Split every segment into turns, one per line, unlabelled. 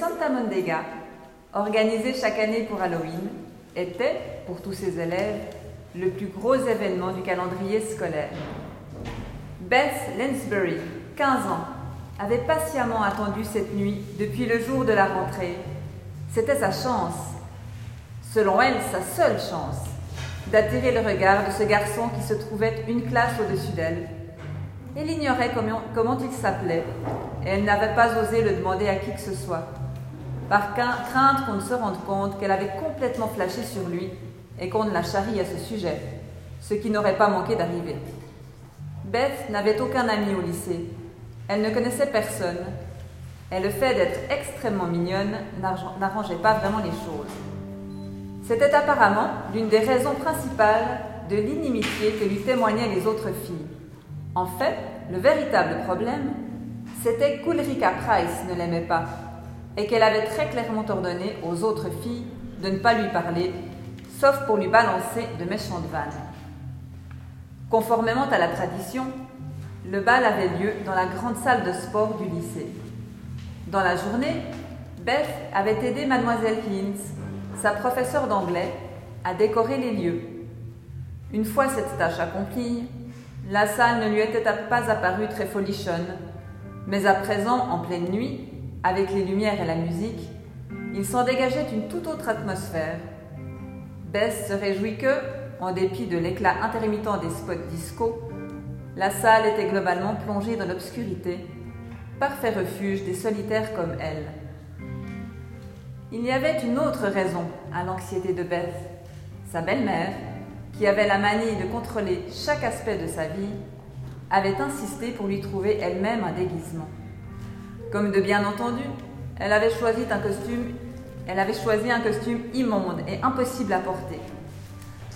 Santa Mondega, organisé chaque année pour Halloween, était, pour tous ses élèves, le plus gros événement du calendrier scolaire. Beth Lansbury, 15 ans, avait patiemment attendu cette nuit depuis le jour de la rentrée. C'était sa chance, selon elle sa seule chance, d'attirer le regard de ce garçon qui se trouvait une classe au-dessus d'elle. Elle ignorait comment, comment il s'appelait et elle n'avait pas osé le demander à qui que ce soit, par crainte qu'on ne se rende compte qu'elle avait complètement flashé sur lui et qu'on ne la charrie à ce sujet, ce qui n'aurait pas manqué d'arriver. Beth n'avait aucun ami au lycée. Elle ne connaissait personne. Et le fait d'être extrêmement mignonne n'arrangeait pas vraiment les choses. C'était apparemment l'une des raisons principales de l'inimitié que lui témoignaient les autres filles. En fait, le véritable problème, c'était qu'Ulrika Price ne l'aimait pas et qu'elle avait très clairement ordonné aux autres filles de ne pas lui parler, sauf pour lui balancer de méchantes vannes. Conformément à la tradition, le bal avait lieu dans la grande salle de sport du lycée. Dans la journée, Beth avait aidé mademoiselle Hines, sa professeure d'anglais, à décorer les lieux. Une fois cette tâche accomplie, la salle ne lui était pas apparue très folichonne, mais à présent, en pleine nuit, avec les lumières et la musique, il s'en dégageait une toute autre atmosphère. Bess se réjouit que, en dépit de l'éclat intermittent des spots disco, la salle était globalement plongée dans l'obscurité, parfait refuge des solitaires comme elle. Il y avait une autre raison à l'anxiété de Beth. Sa belle-mère, qui avait la manie de contrôler chaque aspect de sa vie, avait insisté pour lui trouver elle-même un déguisement. Comme de bien entendu, elle avait choisi un costume, elle immonde et impossible à porter.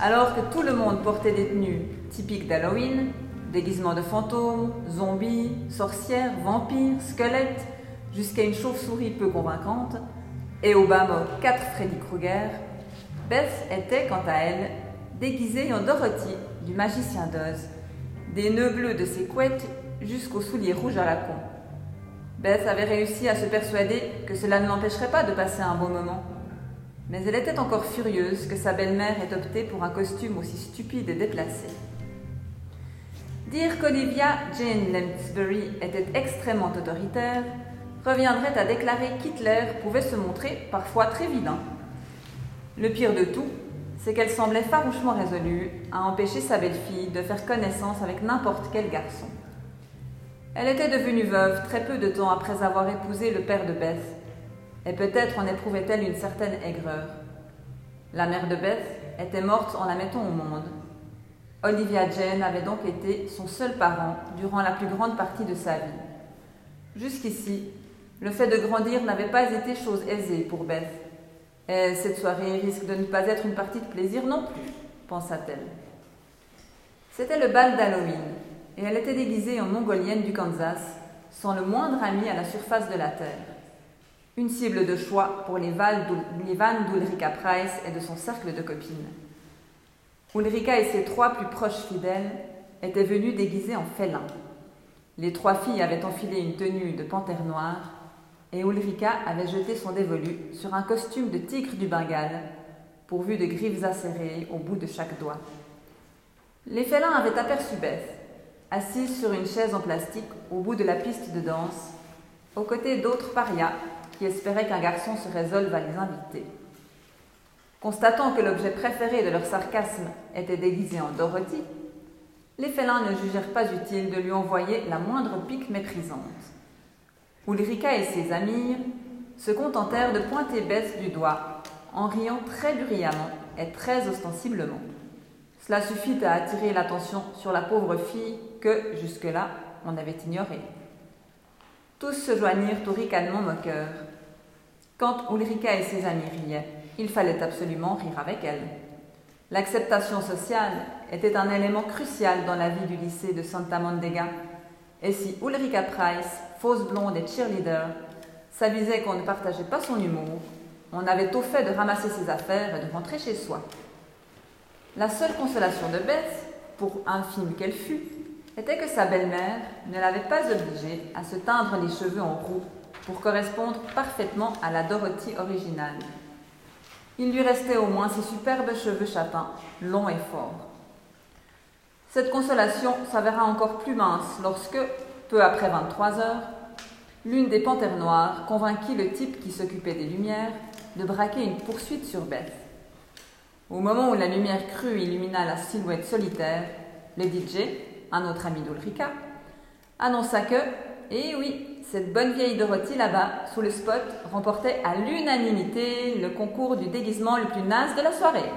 Alors que tout le monde portait des tenues typiques d'Halloween, déguisements de fantômes, zombies, sorcières, vampires, squelettes, jusqu'à une chauve-souris peu convaincante, et au bas mot quatre Freddy Krueger, Beth était, quant à elle, déguisée en Dorothy du magicien d'Oz, des nœuds bleus de ses couettes jusqu'aux souliers rouges à la con. Beth avait réussi à se persuader que cela ne l'empêcherait pas de passer un bon moment. Mais elle était encore furieuse que sa belle-mère ait opté pour un costume aussi stupide et déplacé. Dire qu'Olivia Jane Lansbury était extrêmement autoritaire reviendrait à déclarer qu'Hitler pouvait se montrer parfois très vilain. Le pire de tout, c'est qu'elle semblait farouchement résolue à empêcher sa belle-fille de faire connaissance avec n'importe quel garçon. Elle était devenue veuve très peu de temps après avoir épousé le père de Beth, et peut-être en éprouvait-elle une certaine aigreur. La mère de Beth était morte en la mettant au monde. Olivia Jane avait donc été son seul parent durant la plus grande partie de sa vie. Jusqu'ici, le fait de grandir n'avait pas été chose aisée pour Beth. Et cette soirée risque de ne pas être une partie de plaisir non plus, pensa-t-elle. C'était le bal d'Halloween, et elle était déguisée en mongolienne du Kansas, sans le moindre ami à la surface de la Terre. Une cible de choix pour les, vannes d'Ulrika Price et de son cercle de copines. Ulrika et ses trois plus proches fidèles étaient venues déguisées en félins. Les trois filles avaient enfilé une tenue de panthère noire et Ulrika avait jeté son dévolu sur un costume de tigre du Bengale, pourvu de griffes acérées au bout de chaque doigt. Les félins avaient aperçu Beth, assise sur une chaise en plastique au bout de la piste de danse, aux côtés d'autres parias qui espéraient qu'un garçon se résolve à les inviter. Constatant que l'objet préféré de leur sarcasme était déguisé en Dorothy, les félins ne jugèrent pas utile de lui envoyer la moindre pique méprisante. Ulrika et ses amis se contentèrent de pointer Beth du doigt, en riant très bruyamment et très ostensiblement. Cela suffit à attirer l'attention sur la pauvre fille que, jusque-là, on avait ignorée. Tous se joignirent au ricanement moqueur. Quand Ulrika et ses amis riaient, il fallait absolument rire avec elle. L'acceptation sociale était un élément crucial dans la vie du lycée de Santa Mondega. Et si Ulrika Price, fausse blonde et cheerleader, s'avisait qu'on ne partageait pas son humour, on avait au fait de ramasser ses affaires et de rentrer chez soi. La seule consolation de Beth, pour infime qu'elle fût, était que sa belle-mère ne l'avait pas obligée à se teindre les cheveux en roux pour correspondre parfaitement à la Dorothy originale. Il lui restait au moins ses superbes cheveux châtains, longs et forts. Cette consolation s'avéra encore plus mince lorsque, peu après 23 heures, l'une des panthères noires convainquit le type qui s'occupait des lumières de braquer une poursuite sur Beth. Au moment où la lumière crue illumina la silhouette solitaire, le DJ, un autre ami d'Ulrika, annonça que, eh oui, cette bonne vieille Dorothy là-bas, sous le spot, remportait à l'unanimité le concours du déguisement le plus naze de la soirée.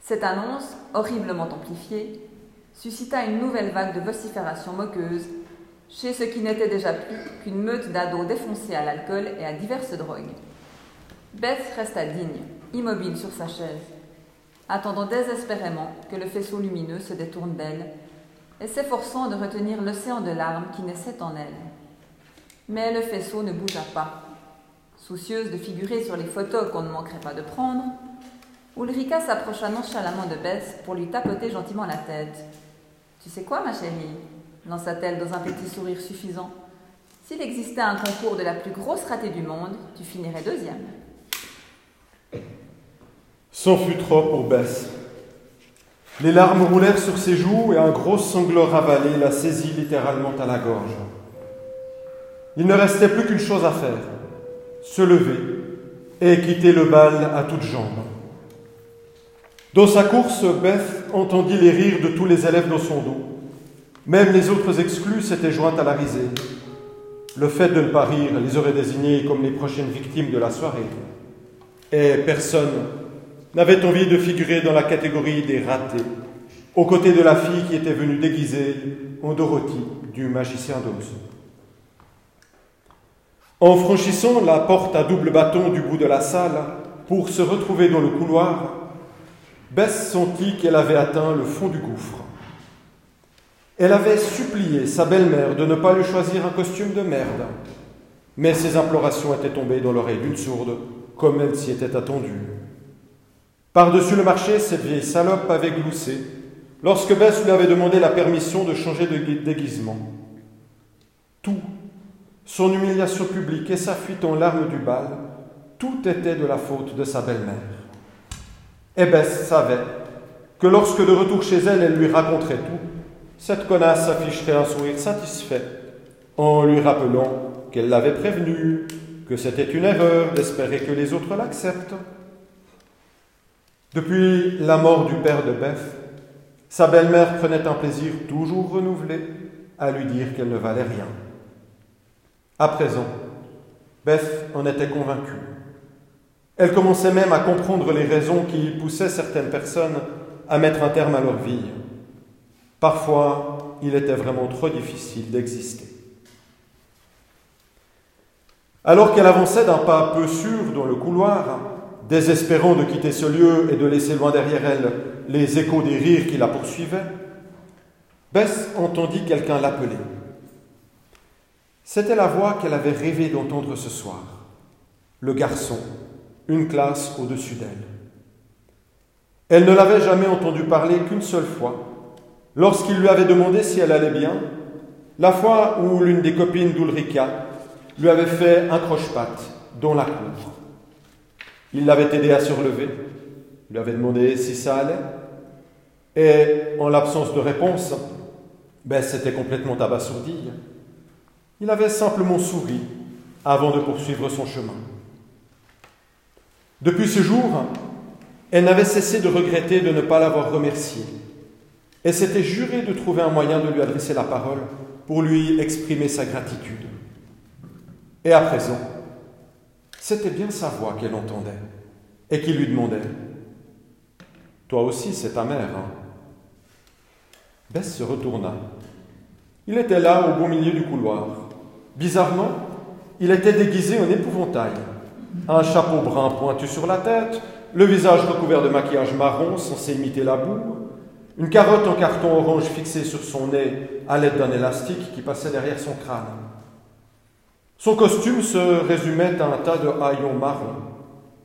Cette annonce, horriblement amplifiée, suscita une nouvelle vague de vociférations moqueuses chez ce qui n'était déjà plus qu'une meute d'ados défoncés à l'alcool et à diverses drogues. Beth resta digne, immobile sur sa chaise, attendant désespérément que le faisceau lumineux se détourne d'elle et s'efforçant de retenir l'océan de larmes qui naissait en elle. Mais le faisceau ne bougea pas. Soucieuse de figurer sur les photos qu'on ne manquerait pas de prendre, Ulrika s'approcha nonchalamment de Beth pour lui tapoter gentiment la tête. Tu sais quoi, ma chérie? lança-t-elle dans un petit sourire suffisant. S'il existait un concours de la plus grosse ratée du monde, tu finirais deuxième.
C'en fut trop pour Bess. Les larmes roulèrent sur ses joues et un gros sanglot ravalé la saisit littéralement à la gorge. Il ne restait plus qu'une chose à faire, se lever et quitter le bal à toutes jambes. Dans sa course, Beth entendit les rires de tous les élèves dans son dos. Même les autres exclus s'étaient joints à la risée. Le fait de ne pas rire les aurait désignés comme les prochaines victimes de la soirée. Et personne n'avait envie de figurer dans la catégorie des ratés, aux côtés de la fille qui était venue déguisée en Dorothy du magicien d'Oz. En franchissant la porte à double bâton du bout de la salle pour se retrouver dans le couloir, Bess sentit qu'elle avait atteint le fond du gouffre. Elle avait supplié sa belle-mère de ne pas lui choisir un costume de merde, mais ses implorations étaient tombées dans l'oreille d'une sourde, comme elle s'y était attendue. Par-dessus le marché, cette vieille salope avait gloussé lorsque Bess lui avait demandé la permission de changer de déguisement. Tout, son humiliation publique et sa fuite en larmes du bal, tout était de la faute de sa belle-mère. Et Bess savait que lorsque de retour chez elle, elle lui raconterait tout, cette connasse afficherait un sourire satisfait en lui rappelant qu'elle l'avait prévenu, que c'était une erreur d'espérer que les autres l'acceptent. Depuis la mort du père de Beth, sa belle-mère prenait un plaisir toujours renouvelé à lui dire qu'elle ne valait rien. À présent, Beth en était convaincue. Elle commençait même à comprendre les raisons qui poussaient certaines personnes à mettre un terme à leur vie. Parfois, il était vraiment trop difficile d'exister. Alors qu'elle avançait d'un pas peu sûr dans le couloir, désespérant de quitter ce lieu et de laisser loin derrière elle les échos des rires qui la poursuivaient, Bess entendit quelqu'un l'appeler. C'était la voix qu'elle avait rêvé d'entendre ce soir, le garçon, une classe au-dessus d'elle. Elle ne l'avait jamais entendu parler qu'une seule fois, lorsqu'il lui avait demandé si elle allait bien, la fois où l'une des copines d'Ulrika lui avait fait un croche-patte dans la cour. Il l'avait aidé à se relever, lui avait demandé si ça allait, et en l'absence de réponse, ben, c'était complètement abasourdi. Il avait simplement souri avant de poursuivre son chemin. Depuis ce jour, elle n'avait cessé de regretter de ne pas l'avoir remercié et s'était juré de trouver un moyen de lui adresser la parole pour lui exprimer sa gratitude. Et à présent, c'était bien sa voix qu'elle entendait et qui lui demandait Toi aussi, c'est ta mère, hein Bess se retourna. Il était là, au beau milieu du couloir. Bizarrement, il était déguisé en épouvantail. Un chapeau brun pointu sur la tête, le visage recouvert de maquillage marron censé imiter la boue, une carotte en carton orange fixée sur son nez à l'aide d'un élastique qui passait derrière son crâne. Son costume se résumait à un tas de haillons marron,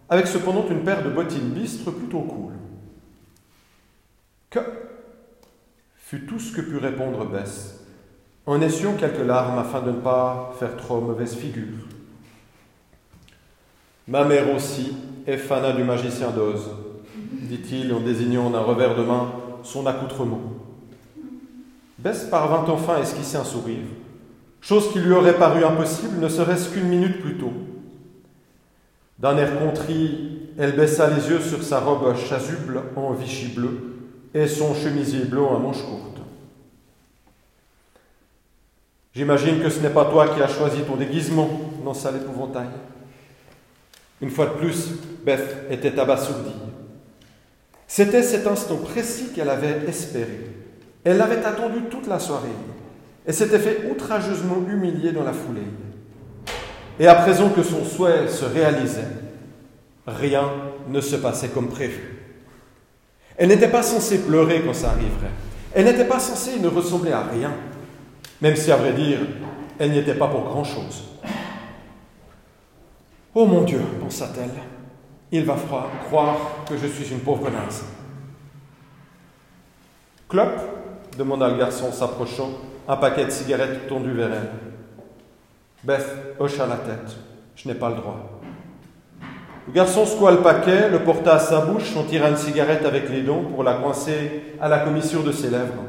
avec cependant une paire de bottines bistres plutôt cool. Que fut tout ce que put répondre Bess, en essuyant quelques larmes afin de ne pas faire trop mauvaise figure. Ma mère aussi est fana du magicien d'Oz, dit-il en désignant d'un revers de main son accoutrement. Bess parvint enfin à esquisser un sourire, chose qui lui aurait paru impossible ne serait-ce qu'une minute plus tôt. D'un air contrit, elle baissa les yeux sur sa robe chasuble en vichy bleu et son chemisier bleu à manches courtes. J'imagine que ce n'est pas toi qui as choisi ton déguisement, lança l'épouvantail. Une fois de plus, Beth était abasourdie. C'était cet instant précis qu'elle avait espéré. Elle l'avait attendu toute la soirée et s'était fait outrageusement humilier dans la foulée. Et à présent que son souhait se réalisait, rien ne se passait comme prévu. Elle n'était pas censée pleurer quand ça arriverait. Elle n'était pas censée ne ressembler à rien, même si, à vrai dire, elle n'y était pas pour grand-chose. Oh mon Dieu, pensa-t-elle, il va croire que je suis une pauvre naze. Clop demanda le garçon, s'approchant, un paquet de cigarettes tendu vers elle. Beth hocha la tête. Je n'ai pas le droit. Le garçon secoua le paquet, le porta à sa bouche, en tira une cigarette avec les dents pour la coincer à la commissure de ses lèvres.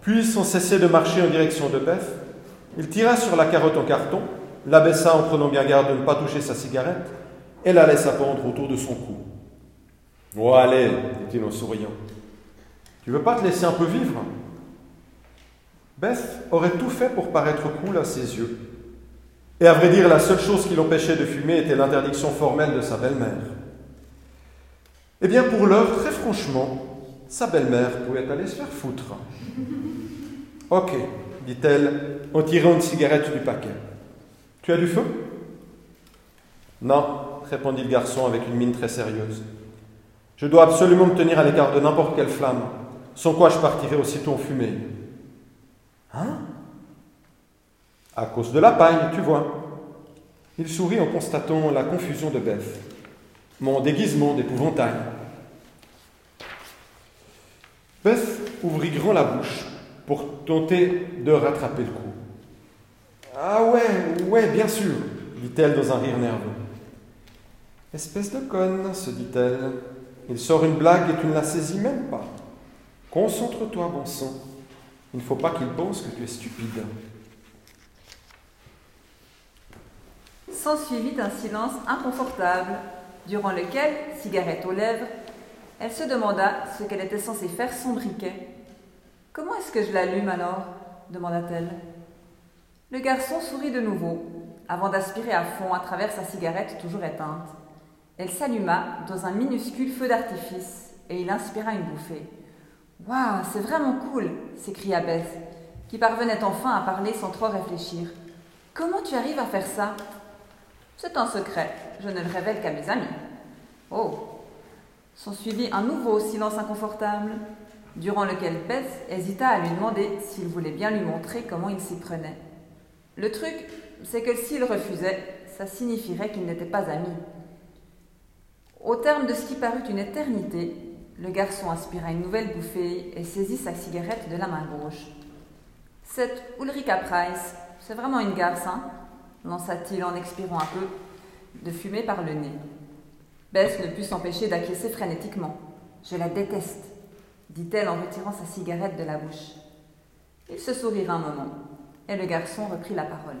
Puis, sans cesser de marcher en direction de Beth, il tira sur la carotte en carton, l'abaissa en prenant bien garde de ne pas toucher sa cigarette, et la laissa pendre autour de son cou. Oh, allez, dit-il en souriant. Tu veux pas te laisser un peu vivre? Beth aurait tout fait pour paraître cool à ses yeux. Et à vrai dire, la seule chose qui l'empêchait de fumer était l'interdiction formelle de sa belle-mère. Eh bien, pour l'heure, très franchement, sa belle-mère pouvait aller se faire foutre. Ok, dit-elle en tirant une cigarette du paquet. Tu as du feu? Non, répondit le garçon avec une mine très sérieuse. Je dois absolument me tenir à l'écart de n'importe quelle flamme, sans quoi je partirai aussitôt en fumée. Hein À cause de la paille, tu vois. Il sourit en constatant la confusion de Beth. Mon déguisement d'épouvantail. Beth ouvrit grand la bouche pour tenter de rattraper le coup. Ah ouais, ouais, bien sûr, dit-elle dans un rire nerveux. Espèce de conne, se dit-elle. Il sort une blague et tu ne la saisis même pas. Concentre-toi, bon sang. Il ne faut pas qu'il pense que tu es stupide.
S'ensuivit un silence inconfortable, durant lequel, cigarette aux lèvres, elle se demanda ce qu'elle était censée faire son briquet. Comment est-ce que je l'allume alors? demanda-t-elle. Le garçon sourit de nouveau, avant d'aspirer à fond à travers sa cigarette toujours éteinte. Elle s'alluma dans un minuscule feu d'artifice et il inspira une bouffée. Waouh, c'est vraiment cool s'écria Beth, qui parvenait enfin à parler sans trop réfléchir. Comment tu arrives à faire ça? C'est un secret, je ne le révèle qu'à mes amis. Oh S'ensuivit un nouveau silence inconfortable, durant lequel Beth hésita à lui demander s'il voulait bien lui montrer comment il s'y prenait. Le truc, c'est que s'il refusait, ça signifierait qu'il n'était pas ami. Au terme de ce qui parut une éternité, le garçon aspira une nouvelle bouffée et saisit sa cigarette de la main gauche. Cette Ulrika Price, c'est vraiment une garce, hein? lança-t-il en expirant un peu de fumée par le nez. Bess ne put s'empêcher d'acquiescer frénétiquement. Je la déteste, dit-elle en retirant sa cigarette de la bouche. Il se sourira un moment, et le garçon reprit la parole.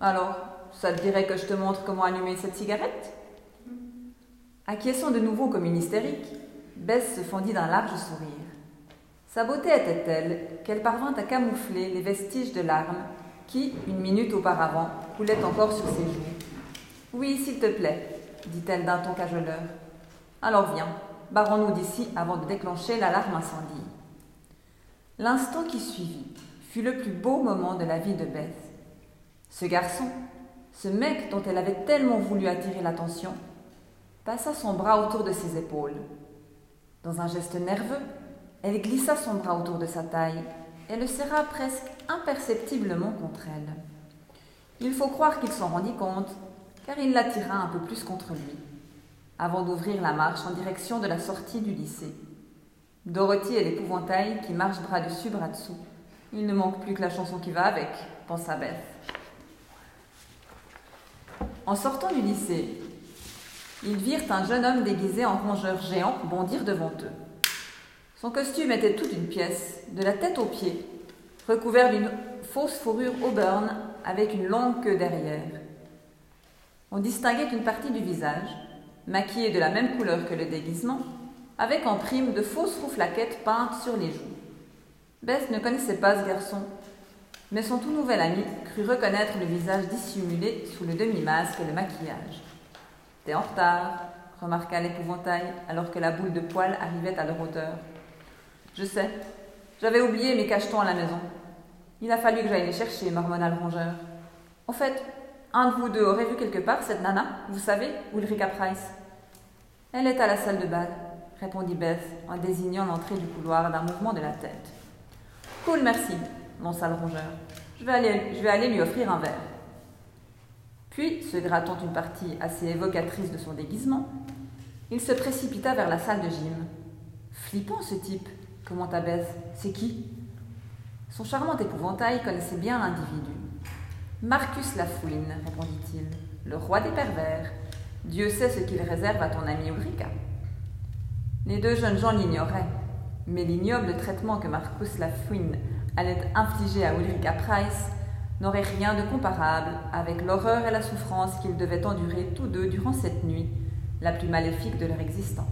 Alors, ça te dirait que je te montre comment allumer cette cigarette? Acquiesçant de nouveau comme une hystérique, Bess se fendit d'un large sourire. Sa beauté était telle qu'elle parvint à camoufler les vestiges de larmes qui, une minute auparavant, coulaient encore sur ses joues. Oui, s'il te plaît, dit-elle d'un ton cajoleur. Alors viens, barrons-nous d'ici avant de déclencher l'alarme incendie. L'instant qui suivit fut le plus beau moment de la vie de Beth. Ce garçon, ce mec dont elle avait tellement voulu attirer l'attention, passa son bras autour de ses épaules. Dans un geste nerveux, elle glissa son bras autour de sa taille et le serra presque imperceptiblement contre elle. Il faut croire qu'il s'en rendit compte, car il l'attira un peu plus contre lui, avant d'ouvrir la marche en direction de la sortie du lycée. Dorothy et l'épouvantail, qui marchent bras dessus, bras dessous, Il ne manque plus que la chanson qui va avec, pensa Beth. En sortant du lycée, ils virent un jeune homme déguisé en rongeur géant bondir devant eux. Son costume était toute une pièce, de la tête aux pieds, recouvert d'une fausse fourrure auburn avec une longue queue derrière. On distinguait une partie du visage, maquillée de la même couleur que le déguisement, avec en prime de fausses rouflaquettes peintes sur les joues. Beth ne connaissait pas ce garçon, mais son tout nouvel ami crut reconnaître le visage dissimulé sous le demi-masque et le maquillage. T'es en retard, remarqua l'épouvantail alors que la boule de poils arrivait à leur hauteur. Je sais, j'avais oublié mes cachetons à la maison. Il a fallu que j'aille les chercher, marmonna le rongeur. En fait, un de vous deux aurait vu quelque part cette nana, vous savez, Ulrika Price. Elle est à la salle de bal, répondit Beth en désignant l'entrée du couloir d'un mouvement de la tête. Cool, merci, lança le rongeur. Je vais aller lui offrir un verre. Puis, se grattant une partie assez évocatrice de son déguisement, il se précipita vers la salle de gym. Flippant ce type, commenta Beth. C'est qui? Son charmant épouvantail connaissait bien l'individu. Marcus Lafouine, répondit-il, le roi des pervers. Dieu sait ce qu'il réserve à ton ami Ulrika. Les deux jeunes gens l'ignoraient, mais l'ignoble traitement que Marcus Lafouine allait infliger à Ulrika Price n'aurait rien de comparable avec l'horreur et la souffrance qu'ils devaient endurer tous deux durant cette nuit, la plus maléfique de leur existence.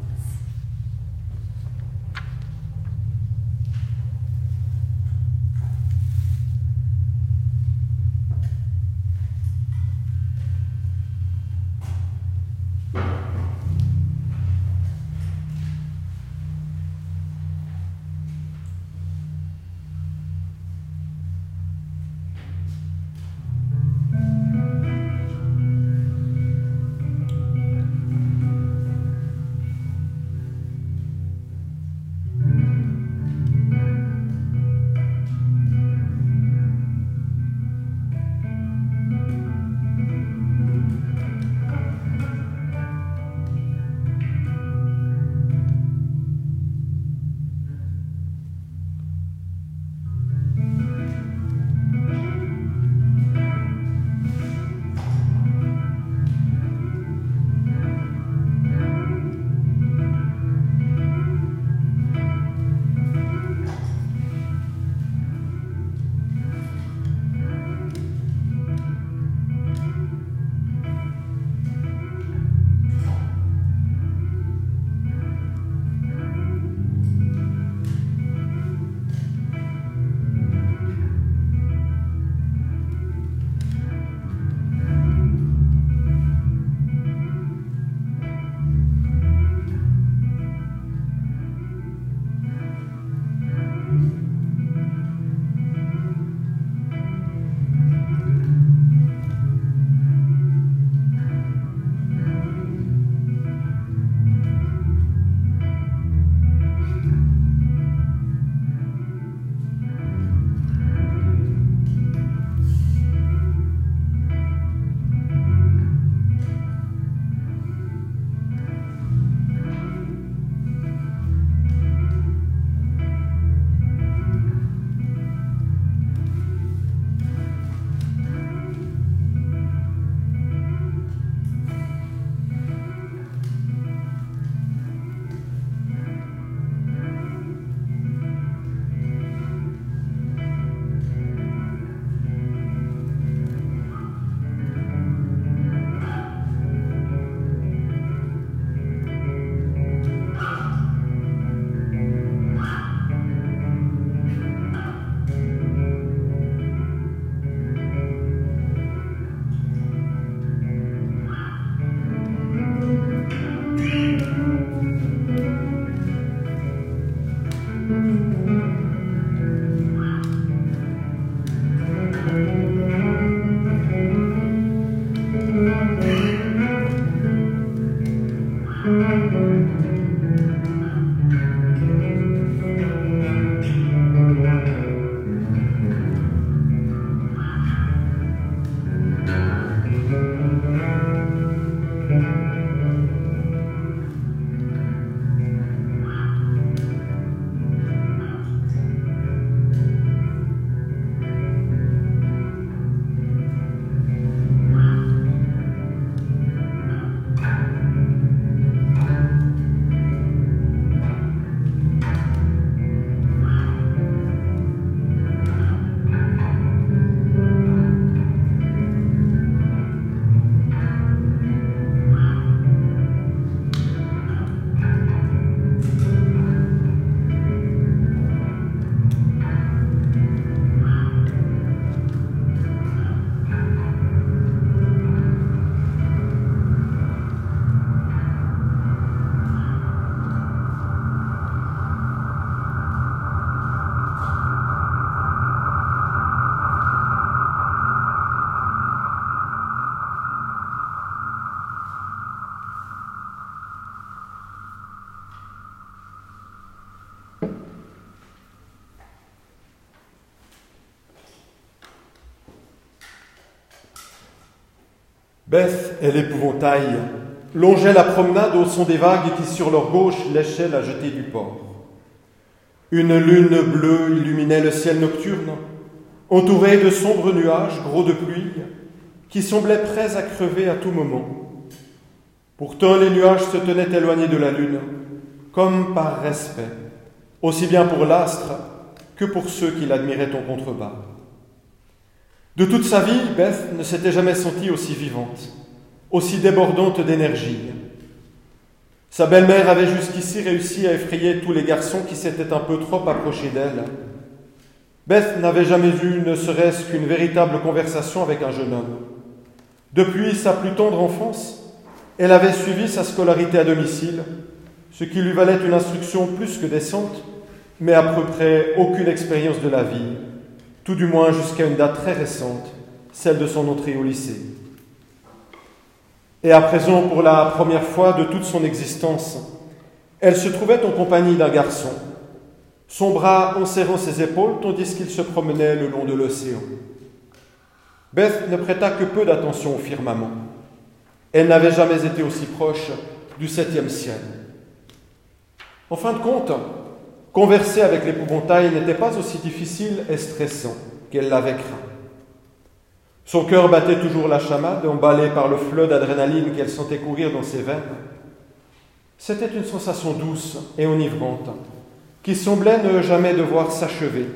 Beth et l'épouvantail longeaient la promenade au son des vagues qui, sur leur gauche, léchaient la jetée du port. Une lune bleue illuminait le ciel nocturne, entourée de sombres nuages gros de pluie, qui semblaient prêts à crever à tout moment. Pourtant, les nuages se tenaient éloignés de la lune, comme par respect, aussi bien pour l'astre que pour ceux qui l'admiraient en contrebas. De toute sa vie, Beth ne s'était jamais sentie aussi vivante, aussi débordante d'énergie. Sa belle-mère avait jusqu'ici réussi à effrayer tous les garçons qui s'étaient un peu trop approchés d'elle. Beth n'avait jamais eu ne serait-ce qu'une véritable conversation avec un jeune homme. Depuis sa plus tendre enfance, elle avait suivi sa scolarité à domicile, ce qui lui valait une instruction plus que décente, mais à peu près aucune expérience de la vie, tout du moins jusqu'à une date très récente, celle de son entrée au lycée. Et à présent, pour la première fois de toute son existence, elle se trouvait en compagnie d'un garçon, son bras enserrant ses épaules tandis qu'il se promenait le long de l'océan. Beth ne prêta que peu d'attention au firmament. Elle n'avait jamais été aussi proche du septième ciel. En fin de compte, converser avec l'épouvantail n'était pas aussi difficile et stressant qu'elle l'avait craint. Son cœur battait toujours la chamade, emballé par le flot d'adrénaline qu'elle sentait courir dans ses veines. C'était une sensation douce et enivrante, qui semblait ne jamais devoir s'achever,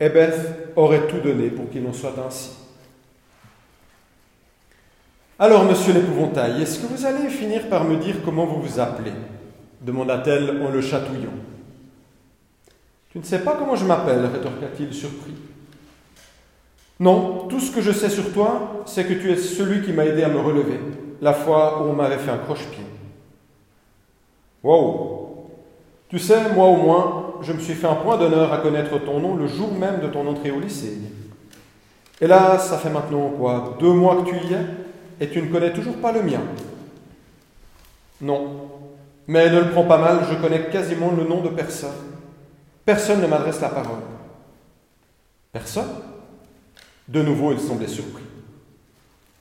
et Beth aurait tout donné pour qu'il en soit ainsi. Alors, monsieur l'épouvantail, est-ce que vous allez finir par me dire comment vous vous appelez? demanda-t-elle en le chatouillant. Tu ne sais pas comment je m'appelle rétorqua-t-il surpris. Non, tout ce que je sais sur toi, c'est que tu es celui qui m'a aidé à me relever, la fois où on m'avait fait un croche-pied. Wow Tu sais, moi au moins, je me suis fait un point d'honneur à connaître ton nom le jour même de ton entrée au lycée. Et là, ça fait maintenant quoi Deux mois que tu y es et tu ne connais toujours pas le mien. Non, mais ne le prends pas mal, je connais quasiment le nom de personne. Personne ne m'adresse la parole. Personne De nouveau, il semblait surpris.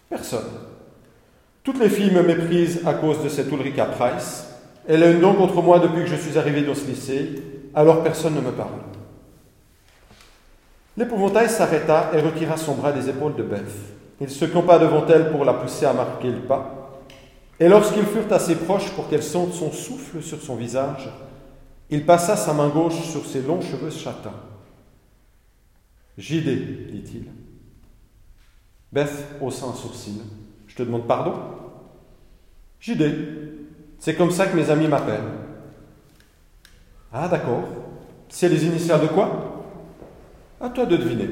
Personne. Toutes les filles me méprisent à cause de cette Ulrika Price. Elle a une dent contre moi depuis que je suis arrivé dans ce lycée, alors personne ne me parle. L'épouvantail s'arrêta et retira son bras des épaules de Beth. Il se campa devant elle pour la pousser à marquer le pas. Et lorsqu'ils furent assez proches pour qu'elle sente son souffle sur son visage, il passa sa main gauche sur ses longs cheveux châtains. J'idée, dit-il. Beth haussa un sourcil. Je te demande pardon? J'idée. C'est comme ça que mes amis m'appellent. Ah, d'accord. C'est les initiales de quoi? À toi de deviner.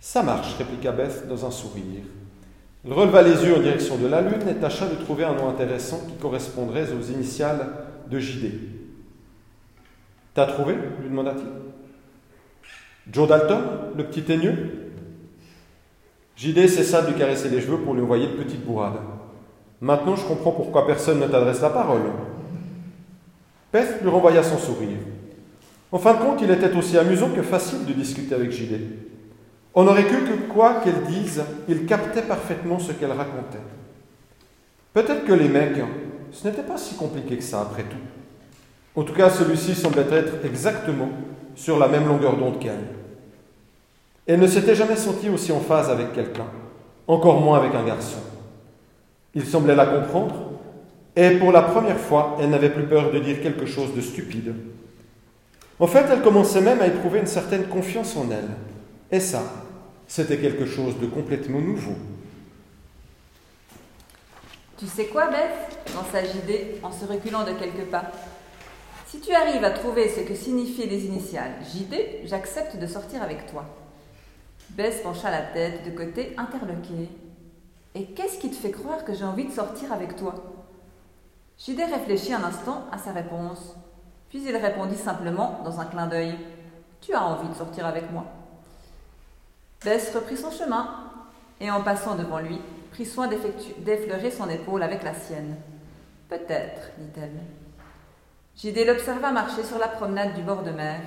Ça marche, répliqua Beth dans un sourire. Il releva les yeux en direction de la lune et tâcha de trouver un nom intéressant qui correspondrait aux initiales de JD. T'as trouvé lui demanda-t-il. Joe Dalton, le petit teigneux? JD cessa de lui caresser les cheveux pour lui envoyer de petites bourrades. Maintenant, je comprends pourquoi personne ne t'adresse la parole. Beth lui renvoya son sourire. En fin de compte, il était aussi amusant que facile de discuter avec JD. On aurait cru que quoi qu'elle dise, il captait parfaitement ce qu'elle racontait. Peut-être que les mecs, ce n'était pas si compliqué que ça après tout. En tout cas, celui-ci semblait être exactement sur la même longueur d'onde qu'elle. Elle ne s'était jamais sentie aussi en phase avec quelqu'un, encore moins avec un garçon. Il semblait la comprendre, et pour la première fois, elle n'avait plus peur de dire quelque chose de stupide. En fait, elle commençait même à éprouver une certaine confiance en elle. Et ça, c'était quelque chose de complètement nouveau.
Tu sais quoi, Beth? Lança JD en se reculant de quelques pas. Si tu arrives à trouver ce que signifient les initiales JD, j'accepte de sortir avec toi. Beth pencha la tête de côté, interloquée. Et qu'est-ce qui te fait croire que j'ai envie de sortir avec toi? JD réfléchit un instant à sa réponse, puis il répondit simplement dans un clin d'œil Tu as envie de sortir avec moi. Bess reprit son chemin et en passant devant lui, prit soin d'effleurer son épaule avec la sienne. Peut-être, dit-elle. J.D. l'observa marcher sur la promenade du bord de mer,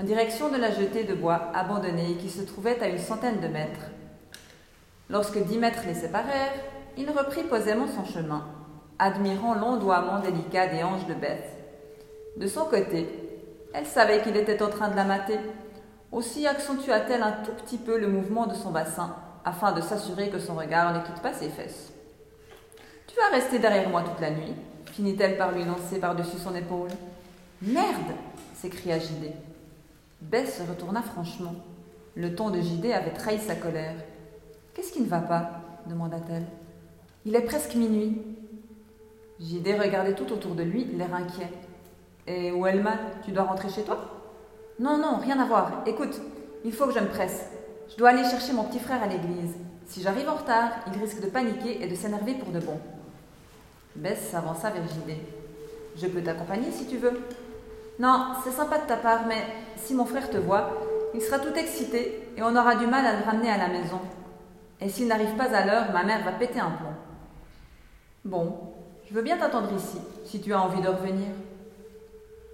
en direction de la jetée de bois abandonnée qui se trouvait à une centaine de mètres. Lorsque dix mètres les séparèrent, il reprit posément son chemin, admirant l'ondoiement délicat des hanches de Beth. De son côté, elle savait qu'il était en train de la mater. Aussi accentua-t-elle un tout petit peu le mouvement de son bassin, afin de s'assurer que son regard ne quitte pas ses fesses. Tu vas rester derrière moi toute la nuit, finit-elle par lui lancer par-dessus son épaule. Merde s'écria Gidée. Beth se retourna franchement. Le ton de Gidée avait trahi sa colère. Qu'est-ce qui ne va pas demanda-t-elle. Il est presque minuit. Gidée regardait tout autour de lui, l'air inquiet. Et où mal Tu dois rentrer chez toi? Non, non, rien à voir. Écoute, il faut que je me presse. Je dois aller chercher mon petit frère à l'église. Si j'arrive en retard, il risque de paniquer et de s'énerver pour de bon. Bess s'avança vers Gidée. Je peux t'accompagner si tu veux. Non, c'est sympa de ta part, mais si mon frère te voit, il sera tout excité et on aura du mal à le ramener à la maison. Et s'il n'arrive pas à l'heure, ma mère va péter un plomb. Bon, je veux bien t'attendre ici, si tu as envie de revenir.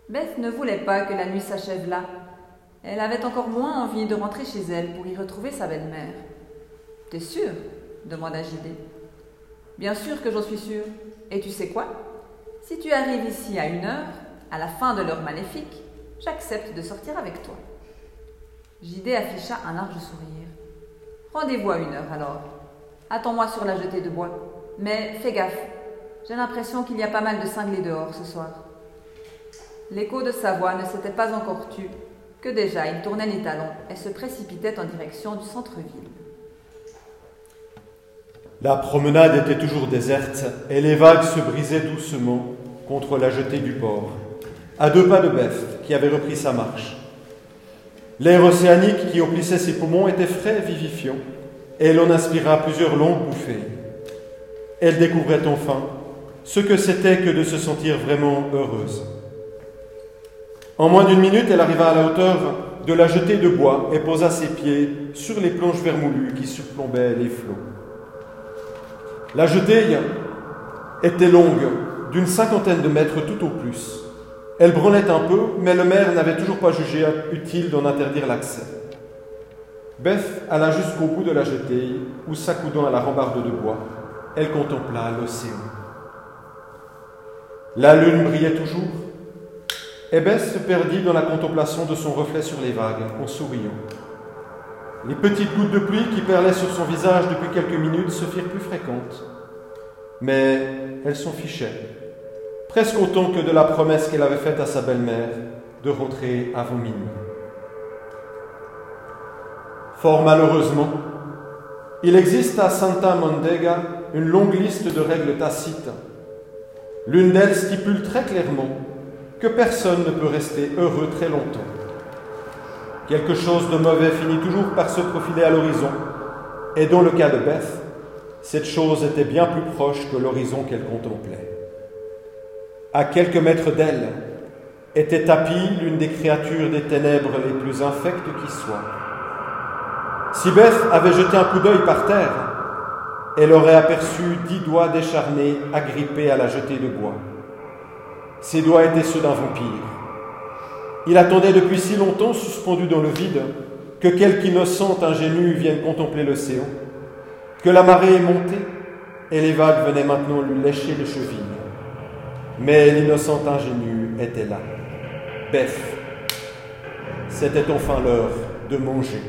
Beth ne voulait pas que la nuit s'achève là. Elle avait encore moins envie de rentrer chez elle pour y retrouver sa belle-mère. T'es sûre? demanda Gidée. Bien sûr que j'en suis sûre. Et tu sais quoi? Si tu arrives ici à une heure, à la fin de l'heure maléfique, j'accepte de sortir avec toi. Gidée afficha un large sourire. Rendez-vous à une heure alors. Attends-moi sur la jetée de bois. Mais fais gaffe, j'ai l'impression qu'il y a pas mal de cinglés dehors ce soir. L'écho de sa voix ne s'était pas encore tu, que déjà il tournait les talons et se précipitait en direction du centre-ville.
La promenade était toujours déserte et les vagues se brisaient doucement contre la jetée du port, à deux pas de Beth qui avait repris sa marche. L'air océanique qui emplissait ses poumons était frais et vivifiant, et l'on inspira plusieurs longues bouffées. Elle découvrait enfin ce que c'était que de se sentir vraiment heureuse. En moins d'une minute, elle arriva à la hauteur de la jetée de bois et posa ses pieds sur les planches vermoulues qui surplombaient les flots. La jetée était longue, d'une cinquantaine de mètres tout au plus. Elle branlait un peu, mais le maire n'avait toujours pas jugé utile d'en interdire l'accès. Beth alla jusqu'au bout de la jetée, où s'accoudant à la rambarde de bois, elle contempla l'océan. La lune brillait toujours, et Beth se perdit dans la contemplation de son reflet sur les vagues, en souriant. Les petites gouttes de pluie qui perlaient sur son visage depuis quelques minutes se firent plus fréquentes, mais elle s'en fichait, presque autant que de la promesse qu'elle avait faite à sa belle-mère de rentrer avant minuit. Fort malheureusement, il existe à Santa Mondega une longue liste de règles tacites. L'une d'elles stipule très clairement que personne ne peut rester heureux très longtemps. Quelque chose de mauvais finit toujours par se profiler à l'horizon, et dans le cas de Beth, cette chose était bien plus proche que l'horizon qu'elle contemplait. À quelques mètres d'elle était tapie l'une des créatures des ténèbres les plus infectes qui soient. Si Beth avait jeté un coup d'œil par terre, elle aurait aperçu dix doigts décharnés agrippés à la jetée de bois. Ses doigts étaient ceux d'un vampire. Il attendait depuis si longtemps, suspendu dans le vide, que quelque innocente ingénue vienne contempler l'océan, que la marée est montée et les vagues venaient maintenant lui lécher les chevilles. Mais l'innocente ingénue était là. Beth, c'était enfin l'heure de manger.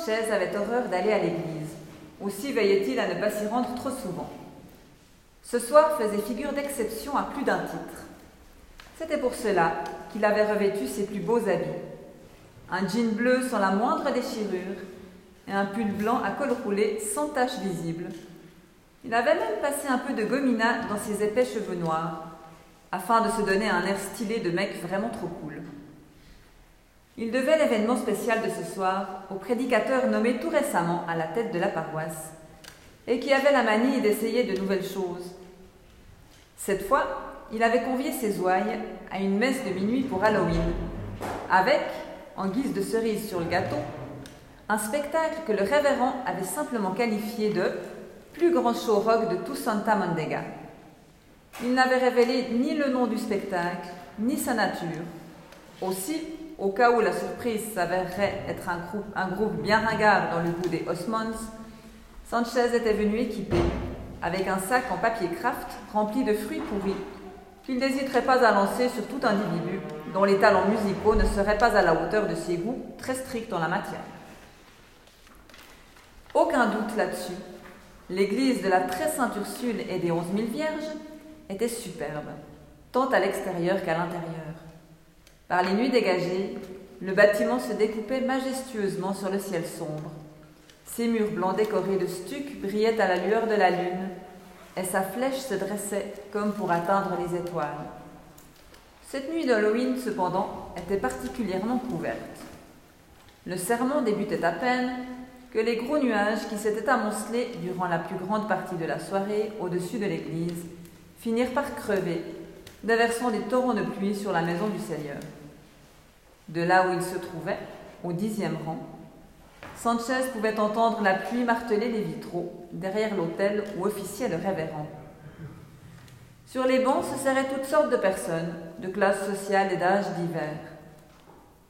Sanchez avait horreur d'aller à l'église. Aussi veillait-il à ne pas s'y rendre trop souvent. Ce soir faisait figure d'exception à plus d'un titre. C'était pour cela qu'il avait revêtu ses plus beaux habits. Un jean bleu sans la moindre déchirure et un pull blanc à col roulé sans tache visible. Il avait même passé un peu de gomina dans ses épais cheveux noirs, afin de se donner un air stylé de mec vraiment trop cool. Il devait l'événement spécial de ce soir au prédicateur nommé tout récemment à la tête de la paroisse, et qui avait la manie d'essayer de nouvelles choses. Cette fois, il avait convié ses ouailles à une messe de minuit pour Halloween, avec, en guise de cerise sur le gâteau, un spectacle que le révérend avait simplement qualifié de plus grand show rock de tout Santa Mondega. Il n'avait révélé ni le nom du spectacle, ni sa nature. Aussi, au cas où la surprise s'avérerait être un groupe, bien ringard dans le goût des Osmonds, Sanchez était venu équipé, avec un sac en papier craft rempli de fruits pourris, qu'il n'hésiterait pas à lancer sur tout individu dont les talents musicaux ne seraient pas à la hauteur de ses goûts très stricts en la matière. Aucun doute là-dessus, l'église de la très sainte Ursule et des onze mille vierges était superbe, tant à l'extérieur qu'à l'intérieur. Par les nuits dégagées, le bâtiment se découpait majestueusement sur le ciel sombre. Ses murs blancs décorés de stuc brillaient à la lueur de la lune, et sa flèche se dressait comme pour atteindre les étoiles. Cette nuit d'Halloween, cependant, était particulièrement couverte. Le sermon débutait à peine que les gros nuages qui s'étaient amoncelés durant la plus grande partie de la soirée au-dessus de l'église finirent par crever, déversant des torrents de pluie sur la maison du Seigneur. De là où il se trouvait, au dixième rang, Sanchez pouvait entendre la pluie marteler les vitraux derrière l'autel où officiait le révérend. Sur les bancs se serraient toutes sortes de personnes, de classes sociales et d'âges divers.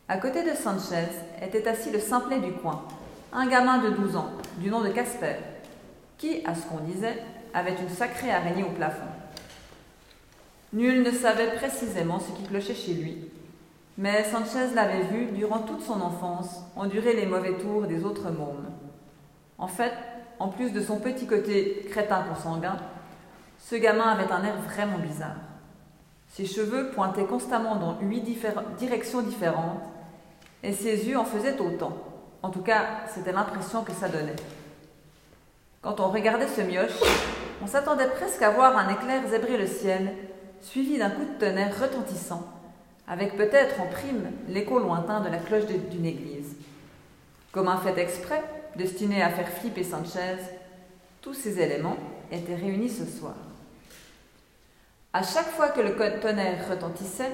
À côté de Sanchez était assis le simplet du coin, un gamin de 12 ans, du nom de Casper, qui, à ce qu'on disait, avait une sacrée araignée au plafond. Nul ne savait précisément ce qui clochait chez lui, mais Sanchez l'avait vu, durant toute son enfance, endurer les mauvais tours des autres mômes. En fait, en plus de son petit côté crétin consanguin, ce gamin avait un air vraiment bizarre. Ses cheveux pointaient constamment dans huit directions différentes, et ses yeux en faisaient autant. En tout cas, c'était l'impression que ça donnait. Quand on regardait ce mioche, on s'attendait presque à voir un éclair zébrer le ciel, suivi d'un coup de tonnerre retentissant avec peut-être en prime l'écho lointain de la cloche d'une église. Comme un fait exprès, destiné à faire flipper Sanchez, tous ces éléments étaient réunis ce soir. À chaque fois que le tonnerre retentissait,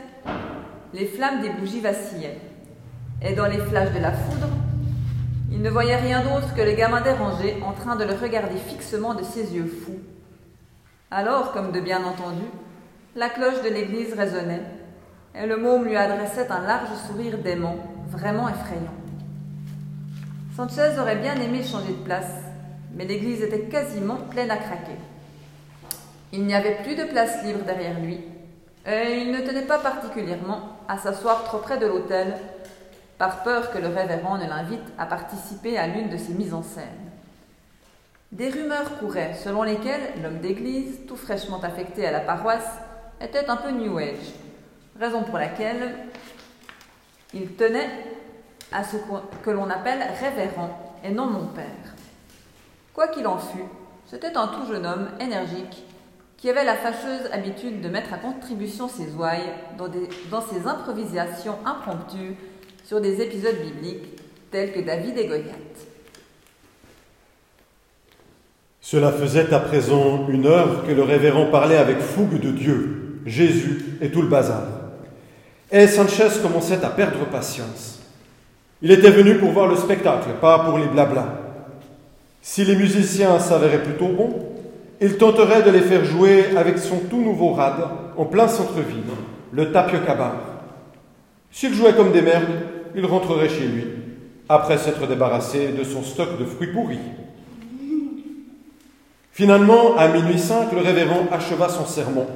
les flammes des bougies vacillaient, et dans les flashs de la foudre, il ne voyait rien d'autre que le gamin dérangé en train de le regarder fixement de ses yeux fous. Alors, comme de bien entendu, la cloche de l'église résonnait et le môme lui adressait un large sourire d'aimant, vraiment effrayant. Sanchez aurait bien aimé changer de place, mais l'église était quasiment pleine à craquer. Il n'y avait plus de place libre derrière lui, et il ne tenait pas particulièrement à s'asseoir trop près de l'autel, par peur que le révérend ne l'invite à participer à l'une de ses mises en scène. Des rumeurs couraient selon lesquelles l'homme d'église, tout fraîchement affecté à la paroisse, était un peu New Age raison pour laquelle il tenait à ce que l'on appelle révérend et non mon père. Quoi qu'il en fût, c'était un tout jeune homme énergique qui avait la fâcheuse habitude de mettre à contribution ses ouailles dans, dans ses improvisations impromptues sur des épisodes bibliques tels que David et Goliath.
Cela faisait à présent une heure que le révérend parlait avec fougue de Dieu, Jésus et tout le bazar. Et Sanchez commençait à perdre patience. Il était venu pour voir le spectacle, pas pour les blablas. Si les musiciens s'avéraient plutôt bons, il tenterait de les faire jouer avec son tout nouveau rad en plein centre-ville, le Tapioca Bar. S'il jouait comme des merdes, il rentrerait chez lui, après s'être débarrassé de son stock de fruits pourris. Finalement, à minuit cinq, le révérend acheva son sermon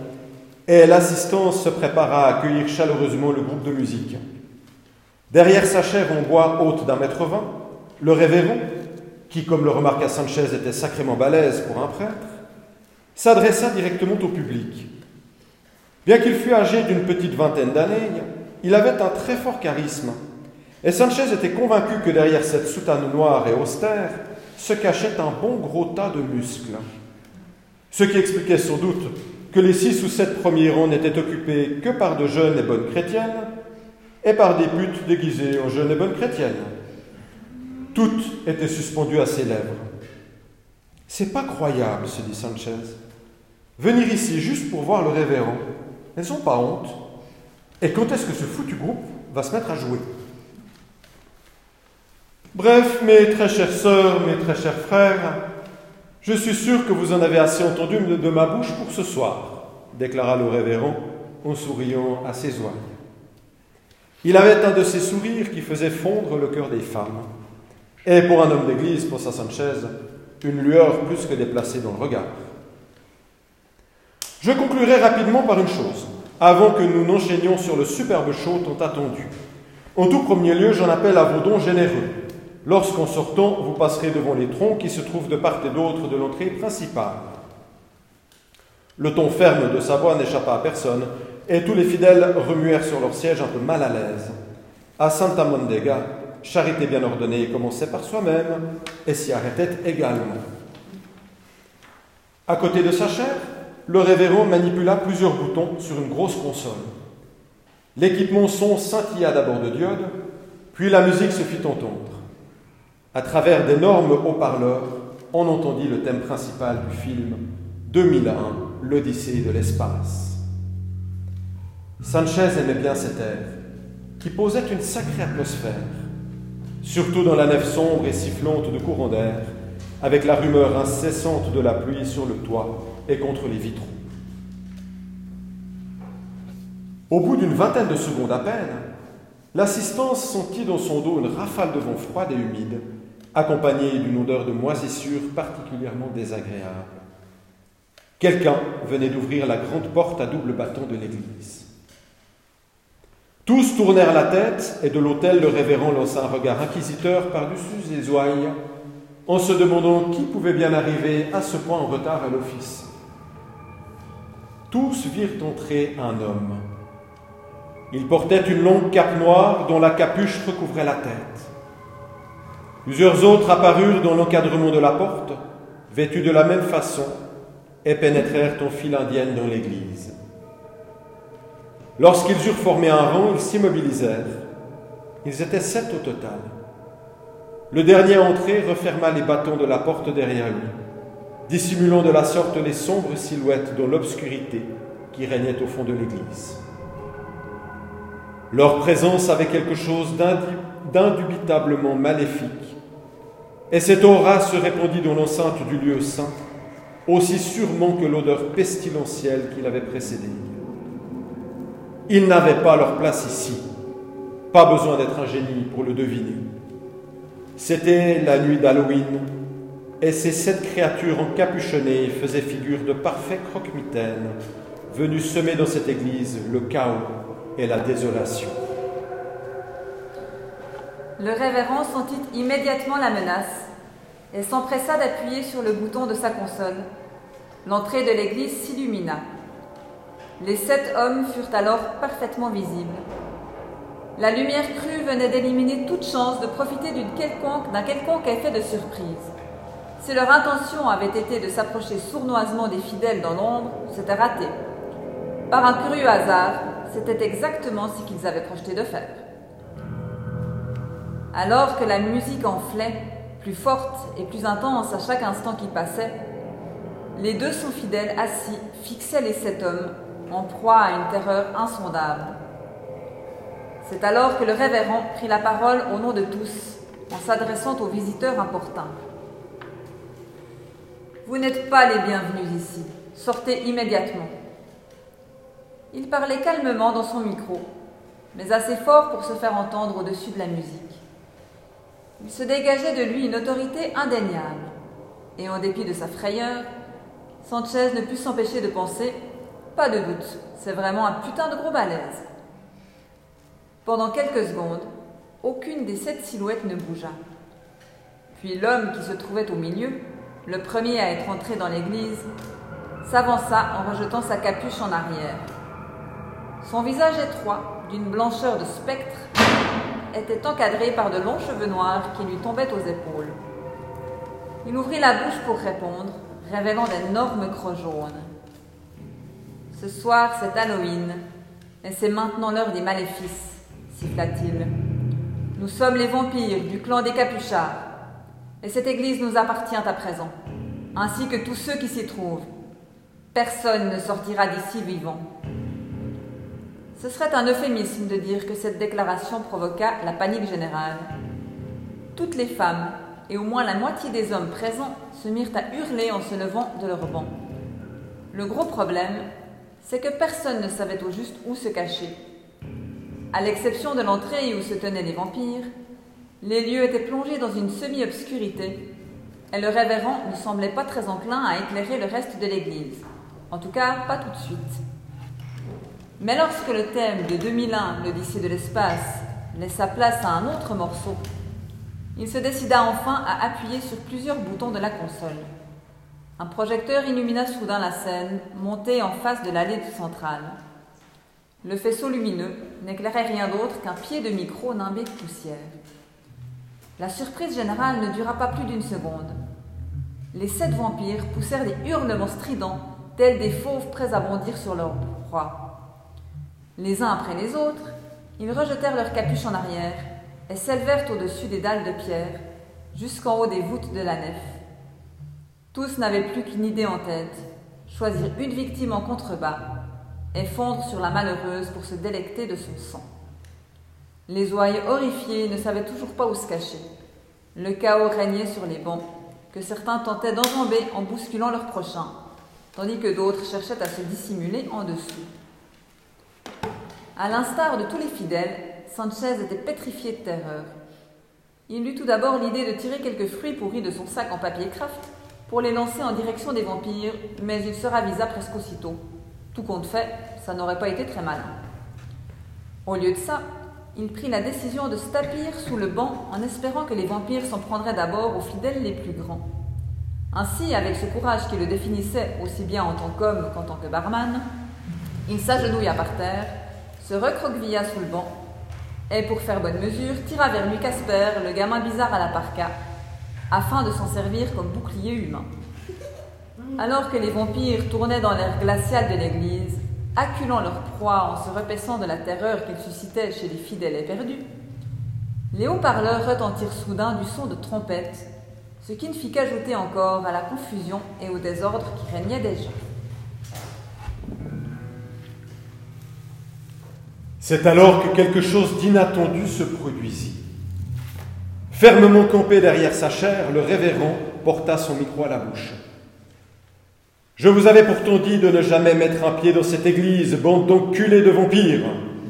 et l'assistance se prépara à accueillir chaleureusement le groupe de musique. Derrière sa chaire en bois haute d'un mètre vingt, le révérend, qui, comme le remarqua Sanchez, était sacrément balèze pour un prêtre, s'adressa directement au public. Bien qu'il fût âgé d'une petite vingtaine d'années, il avait un très fort charisme, et Sanchez était convaincu que derrière cette soutane noire et austère se cachait un bon gros tas de muscles. Ce qui expliquait sans doute que les six ou sept premiers rangs n'étaient occupés que par de jeunes et bonnes chrétiennes et par des putes déguisées en jeunes et bonnes chrétiennes. Toutes étaient suspendues à ses lèvres. C'est pas croyable, se dit Sanchez. Venir ici juste pour voir le révérend, elles n'ont pas honte. Et quand est-ce que ce foutu groupe va se mettre à jouer? Bref, mes très chères sœurs, mes très chers frères, je suis sûr que vous en avez assez entendu de ma bouche pour ce soir, déclara le révérend en souriant à ses oies. Il avait un de ces sourires qui faisait fondre le cœur des femmes. Et pour un homme d'église, pensa Sanchez, une lueur plus que déplacée dans le regard. Je conclurai rapidement par une chose, avant que nous n'enchaînions sur le superbe show tant attendu. En tout premier lieu, j'en appelle à vos dons généreux. Lorsqu'en sortant, vous passerez devant les troncs qui se trouvent de part et d'autre de l'entrée principale. Le ton ferme de sa voix n'échappa à personne, et tous les fidèles remuèrent sur leur siège un peu mal à l'aise. À Santa Mondega, charité bien ordonnée commençait par soi-même et s'y arrêtait également. À côté de sa chaire, le révérend manipula plusieurs boutons sur une grosse console. L'équipement son scintilla d'abord de diodes, puis la musique se fit entendre. À travers d'énormes haut-parleurs, on entendit le thème principal du film 2001, l'Odyssée de l'espace. Sanchez aimait bien cet air, qui posait une sacrée atmosphère, surtout dans la nef sombre et sifflante de courants d'air, avec la rumeur incessante de la pluie sur le toit et contre les vitraux. Au bout d'une vingtaine de secondes à peine, l'assistance sentit dans son dos une rafale de vent froide et humide accompagné d'une odeur de moisissure particulièrement désagréable. Quelqu'un venait d'ouvrir la grande porte à double bâton de l'église. Tous tournèrent la tête et de l'autel le révérend lança un regard inquisiteur par-dessus les ouailles en se demandant qui pouvait bien arriver à ce point en retard à l'office. Tous virent entrer un homme. Il portait une longue cape noire dont la capuche recouvrait la tête. Plusieurs autres apparurent dans l'encadrement de la porte, vêtus de la même façon, et pénétrèrent en file indienne dans l'église. Lorsqu'ils eurent formé un rang, ils s'immobilisèrent. Ils étaient sept au total. Le dernier entré referma les bâtons de la porte derrière lui, dissimulant de la sorte les sombres silhouettes dans l'obscurité qui régnait au fond de l'église. Leur présence avait quelque chose d'indubitablement maléfique, et cette aura se répandit dans l'enceinte du lieu saint, aussi sûrement que l'odeur pestilentielle qui l'avait précédé. Ils n'avaient pas leur place ici, pas besoin d'être un génie pour le deviner. C'était la nuit d'Halloween, et ces sept créatures encapuchonnées faisaient figure de parfaits croque-mitaines, venus semer dans cette église le chaos et la désolation.
Le révérend sentit immédiatement la menace et s'empressa d'appuyer sur le bouton de sa console. L'entrée de l'église s'illumina. Les sept hommes furent alors parfaitement visibles. La lumière crue venait d'éliminer toute chance de profiter d'un quelconque, quelconque effet de surprise. Si leur intention avait été de s'approcher sournoisement des fidèles dans l'ombre, c'était raté. Par un curieux hasard, c'était exactement ce qu'ils avaient projeté de faire. Alors que la musique enflait, plus forte et plus intense à chaque instant qui passait, les deux sous fidèles assis fixaient les sept hommes, en proie à une terreur insondable. C'est alors que le révérend prit la parole au nom de tous, en s'adressant aux visiteurs importuns. Vous n'êtes pas les bienvenus ici. Sortez immédiatement. Il parlait calmement dans son micro, mais assez fort pour se faire entendre au-dessus de la musique. Il se dégageait de lui une autorité indéniable. Et en dépit de sa frayeur, Sanchez ne put s'empêcher de penser Pas de doute, c'est vraiment un putain de gros balèze. Pendant quelques secondes, aucune des sept silhouettes ne bougea. Puis l'homme qui se trouvait au milieu, le premier à être entré dans l'église, s'avança en rejetant sa capuche en arrière. Son visage étroit, d'une blancheur de spectre, était encadré par de longs cheveux noirs qui lui tombaient aux épaules. Il ouvrit la bouche pour répondre, révélant d'énormes crocs jaunes. Ce soir, c'est Halloween, et c'est maintenant l'heure des maléfices, siffla-t-il. Nous sommes les vampires du clan des Capuchards, et cette église nous appartient à présent, ainsi que tous ceux qui s'y trouvent. Personne ne sortira d'ici vivant. Ce serait un euphémisme de dire que cette déclaration provoqua la panique générale. Toutes les femmes, et au moins la moitié des hommes présents, se mirent à hurler en se levant de leur banc. Le gros problème, c'est que personne ne savait au juste où se cacher. À l'exception de l'entrée où se tenaient les vampires, les lieux étaient plongés dans une semi-obscurité, et le révérend ne semblait pas très enclin à éclairer le reste de l'église. En tout cas, pas tout de suite. Mais lorsque le thème de 2001, l'Odyssée de l'espace, laissa place à un autre morceau, il se décida enfin à appuyer sur plusieurs boutons de la console. Un projecteur illumina soudain la scène, montée en face de l'allée centrale. Le faisceau lumineux n'éclairait rien d'autre qu'un pied de micro nimbé de poussière. La surprise générale ne dura pas plus d'une seconde. Les sept vampires poussèrent des hurlements stridents, tels des fauves prêts à bondir sur leur proie. Les uns après les autres, ils rejetèrent leurs capuches en arrière et s'élevèrent au-dessus des dalles de pierre, jusqu'en haut des voûtes de la nef. Tous n'avaient plus qu'une idée en tête, choisir une victime en contrebas et fondre sur la malheureuse pour se délecter de son sang. Les ouailles horrifiés ne savaient toujours pas où se cacher. Le chaos régnait sur les bancs, que certains tentaient d'enjamber en bousculant leur prochain, tandis que d'autres cherchaient à se dissimuler en dessous. À l'instar de tous les fidèles, Sanchez était pétrifié de terreur. Il eut tout d'abord l'idée de tirer quelques fruits pourris de son sac en papier craft pour les lancer en direction des vampires, mais il se ravisa presque aussitôt. Tout compte fait, ça n'aurait pas été très malin. Au lieu de ça, il prit la décision de se tapir sous le banc en espérant que les vampires s'en prendraient d'abord aux fidèles les plus grands. Ainsi, avec ce courage qui le définissait aussi bien en tant qu'homme qu'en tant que barman, il s'agenouilla par terre, se recroquevilla sous le banc, et pour faire bonne mesure, tira vers lui Casper, le gamin bizarre à la parka, afin de s'en servir comme bouclier humain. Alors que les vampires tournaient dans l'air glacial de l'église, acculant leur proie en se repaissant de la terreur qu'ils suscitaient chez les fidèles éperdus, les haut-parleurs retentirent soudain du son de trompette, ce qui ne fit qu'ajouter encore à la confusion et au désordre qui régnait déjà.
C'est alors que quelque chose d'inattendu se produisit. Fermement campé derrière sa chair, le révérend porta son micro à la bouche. Je vous avais pourtant dit de ne jamais mettre un pied dans cette église, bande d'enculés de vampires,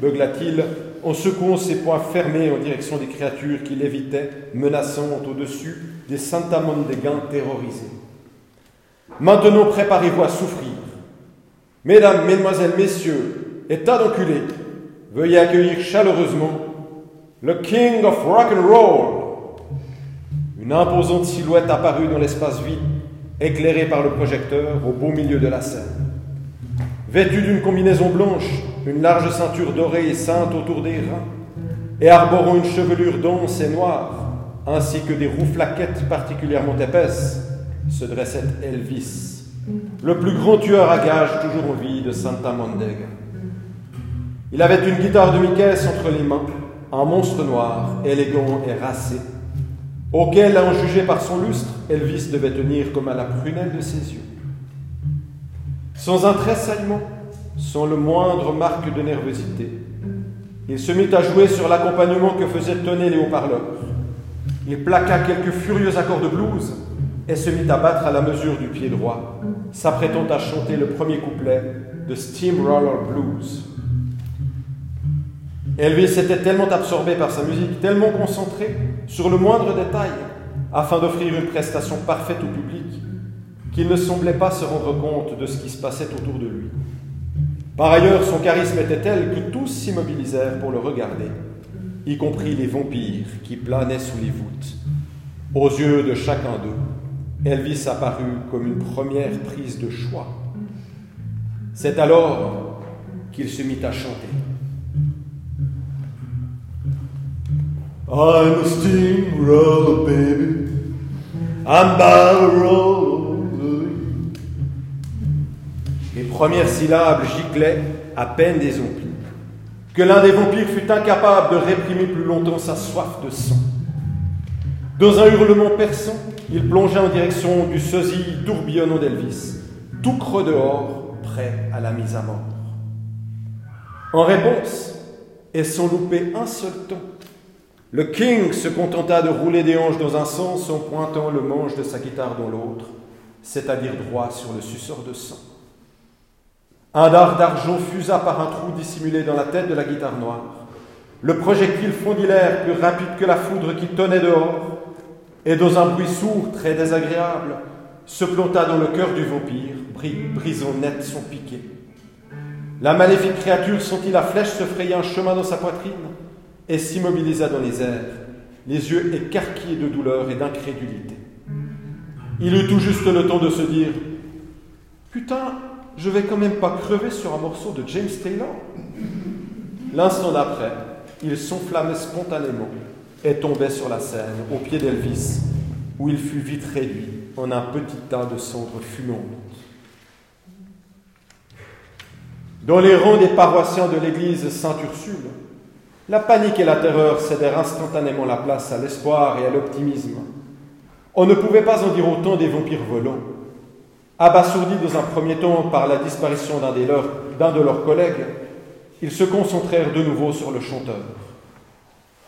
beugla-t-il en secouant ses poings fermés en direction des créatures qui lévitaient, menaçantes au-dessus des Santa Mondegains terrorisés. Maintenant préparez-vous à souffrir. Mesdames, Mesdemoiselles, Messieurs, tas d'enculés, veuillez accueillir chaleureusement le King of Rock and Roll, une imposante silhouette apparut dans l'espace vide, éclairée par le projecteur au beau milieu de la scène. Vêtu d'une combinaison blanche, une large ceinture dorée et ceinte autour des reins, et arborant une chevelure dense et noire, ainsi que des rouflaquettes particulièrement épaisses, se dressait Elvis, le plus grand tueur à gages toujours en vie de Santa Mondega. Il avait une guitare demi-caisse entre les mains, un monstre noir, élégant et racé, auquel, à en juger par son lustre, Elvis devait tenir comme à la prunelle de ses yeux. Sans un tressaillement, sans le moindre marque de nervosité, il se mit à jouer sur l'accompagnement que faisaient tonner les haut-parleurs. Il plaqua quelques furieux accords de blues et se mit à battre à la mesure du pied droit, s'apprêtant à chanter le premier couplet de Steamroller Blues. Elvis était tellement absorbé par sa musique, tellement concentré sur le moindre détail, afin d'offrir une prestation parfaite au public, qu'il ne semblait pas se rendre compte de ce qui se passait autour de lui. Par ailleurs, son charisme était tel que tous s'immobilisèrent pour le regarder, y compris les vampires qui planaient sous les voûtes. Aux yeux de chacun d'eux, Elvis apparut comme une première prise de choix. C'est alors qu'il se mit à chanter. I'm a steamroller, baby. I'm Les premières syllabes giclaient à peine des ongles que l'un des vampires fut incapable de réprimer plus longtemps sa soif de sang. Dans un hurlement perçant, il plongea en direction du sosie tourbillonnant d'Elvis, tout creux dehors, prêt à la mise à mort. En réponse, et sans louper un seul ton, le king se contenta de rouler des hanches dans un sens en pointant le manche de sa guitare dans l'autre, c'est-à-dire droit sur le suceur de sang. Un dard d'argent fusa par un trou dissimulé dans la tête de la guitare noire. Le projectile fondit l'air plus rapide que la foudre qui tonnait dehors, et dans un bruit sourd très désagréable, se planta dans le cœur du vampire, brisant net son piquet. La maléfique créature sentit la flèche se frayer un chemin dans sa poitrine et s'immobilisa dans les airs, les yeux écarquillés de douleur et d'incrédulité. Il eut tout juste le temps de se dire Putain, je vais quand même pas crever sur un morceau de James Taylor. L'instant d'après, il s'enflammait spontanément et tombait sur la scène, au pied d'Elvis, où il fut vite réduit en un petit tas de cendres fumantes. Dans les rangs des paroissiens de l'église Sainte-Ursule, la panique et la terreur cédèrent instantanément la place à l'espoir et à l'optimisme. On ne pouvait pas en dire autant des vampires volants. Abasourdis dans un premier temps par la disparition d'un de leurs collègues, ils se concentrèrent de nouveau sur le chanteur.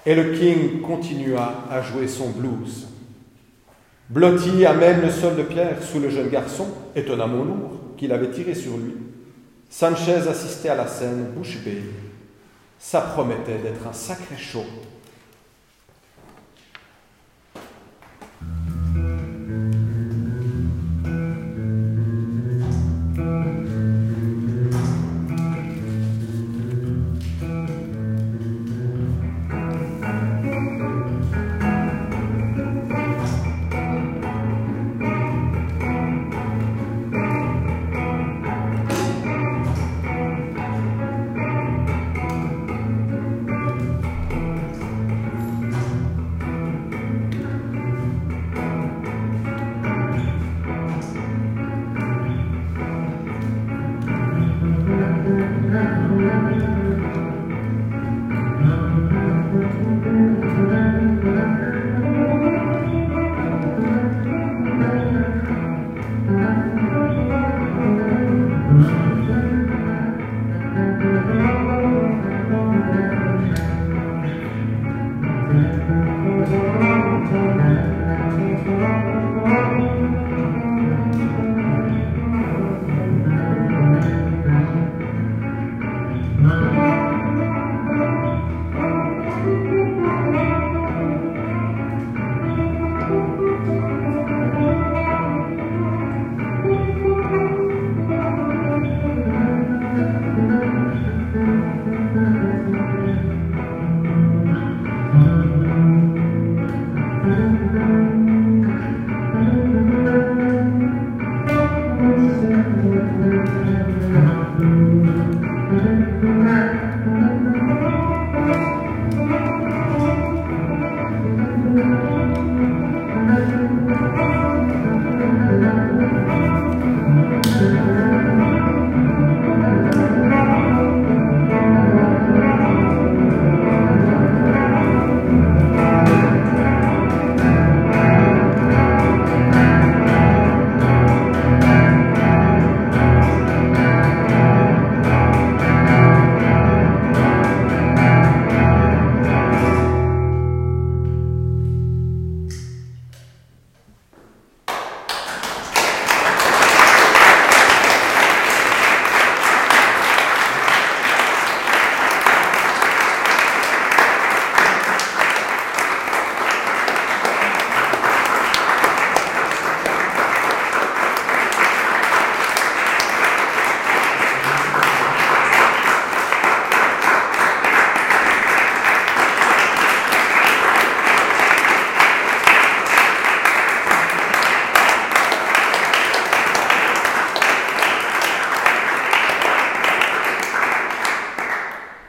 Et le king continua à jouer son blues. Blotti amène le sol de pierre sous le jeune garçon, étonnamment lourd, qu'il avait tiré sur lui. Sanchez assistait à la scène bouche bée. Ça promettait d'être un sacré show